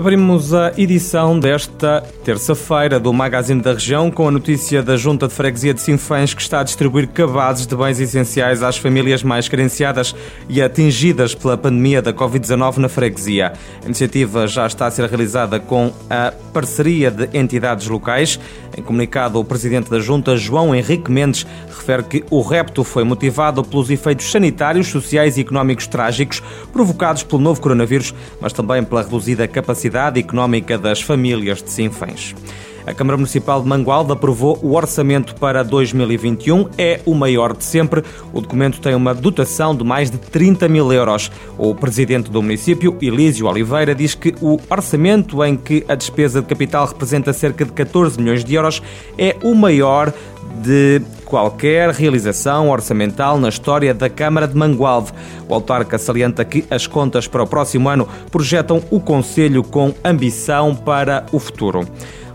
Abrimos a edição desta terça-feira do Magazine da Região com a notícia da Junta de Freguesia de Sinfãs que está a distribuir cabazes de bens essenciais às famílias mais carenciadas e atingidas pela pandemia da Covid-19 na freguesia. A iniciativa já está a ser realizada com a parceria de entidades locais. Em comunicado, o presidente da Junta, João Henrique Mendes, refere que o repto foi motivado pelos efeitos sanitários, sociais e económicos trágicos provocados pelo novo coronavírus, mas também pela reduzida capacidade económica das famílias de Sinfãs. A Câmara Municipal de Mangualde aprovou o orçamento para 2021. É o maior de sempre. O documento tem uma dotação de mais de 30 mil euros. O presidente do município, Elísio Oliveira, diz que o orçamento, em que a despesa de capital representa cerca de 14 milhões de euros, é o maior de qualquer realização orçamental na história da Câmara de Mangualde. O autarca salienta que as contas para o próximo ano projetam o Conselho com ambição para o futuro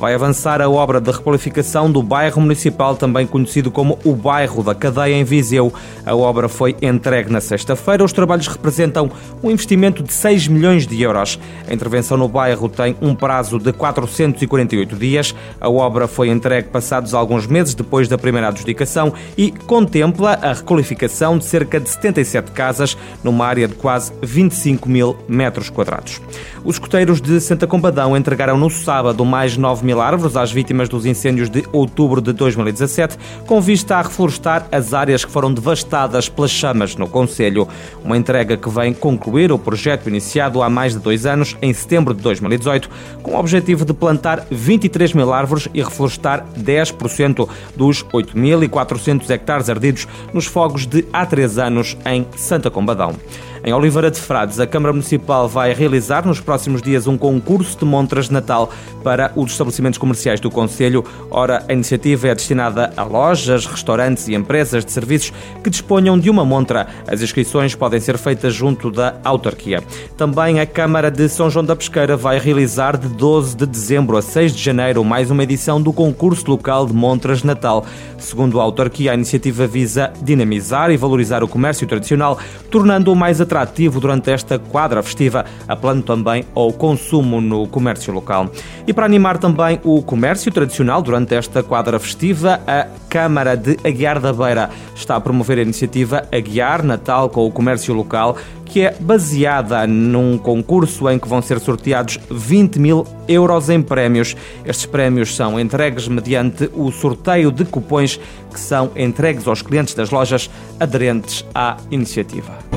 vai avançar a obra de requalificação do bairro municipal, também conhecido como o Bairro da Cadeia em Viseu. A obra foi entregue na sexta-feira. Os trabalhos representam um investimento de 6 milhões de euros. A intervenção no bairro tem um prazo de 448 dias. A obra foi entregue passados alguns meses depois da primeira adjudicação e contempla a requalificação de cerca de 77 casas numa área de quase 25 mil metros quadrados. Os escoteiros de Santa Combadão entregaram no sábado mais 9 mil árvores às vítimas dos incêndios de outubro de 2017, com vista a reflorestar as áreas que foram devastadas pelas chamas no Conselho. Uma entrega que vem concluir o projeto iniciado há mais de dois anos, em setembro de 2018, com o objetivo de plantar 23 mil árvores e reflorestar 10% dos 8.400 hectares ardidos nos fogos de há três anos em Santa Combadão. Em Oliveira de Frades, a Câmara Municipal vai realizar nos próximos dias um concurso de montras de Natal para os estabelecimentos comerciais do Conselho. Ora, a iniciativa é destinada a lojas, restaurantes e empresas de serviços que disponham de uma montra. As inscrições podem ser feitas junto da autarquia. Também a Câmara de São João da Pesqueira vai realizar de 12 de dezembro a 6 de janeiro mais uma edição do concurso local de montras de Natal. Segundo a autarquia, a iniciativa visa dinamizar e valorizar o comércio tradicional, tornando-o mais atrativo atrativo durante esta quadra festiva, apelando também ao consumo no comércio local. E para animar também o comércio tradicional durante esta quadra festiva, a Câmara de Aguiar da Beira está a promover a iniciativa Aguiar Natal com o comércio local, que é baseada num concurso em que vão ser sorteados 20 mil euros em prémios. Estes prémios são entregues mediante o sorteio de cupões que são entregues aos clientes das lojas aderentes à iniciativa.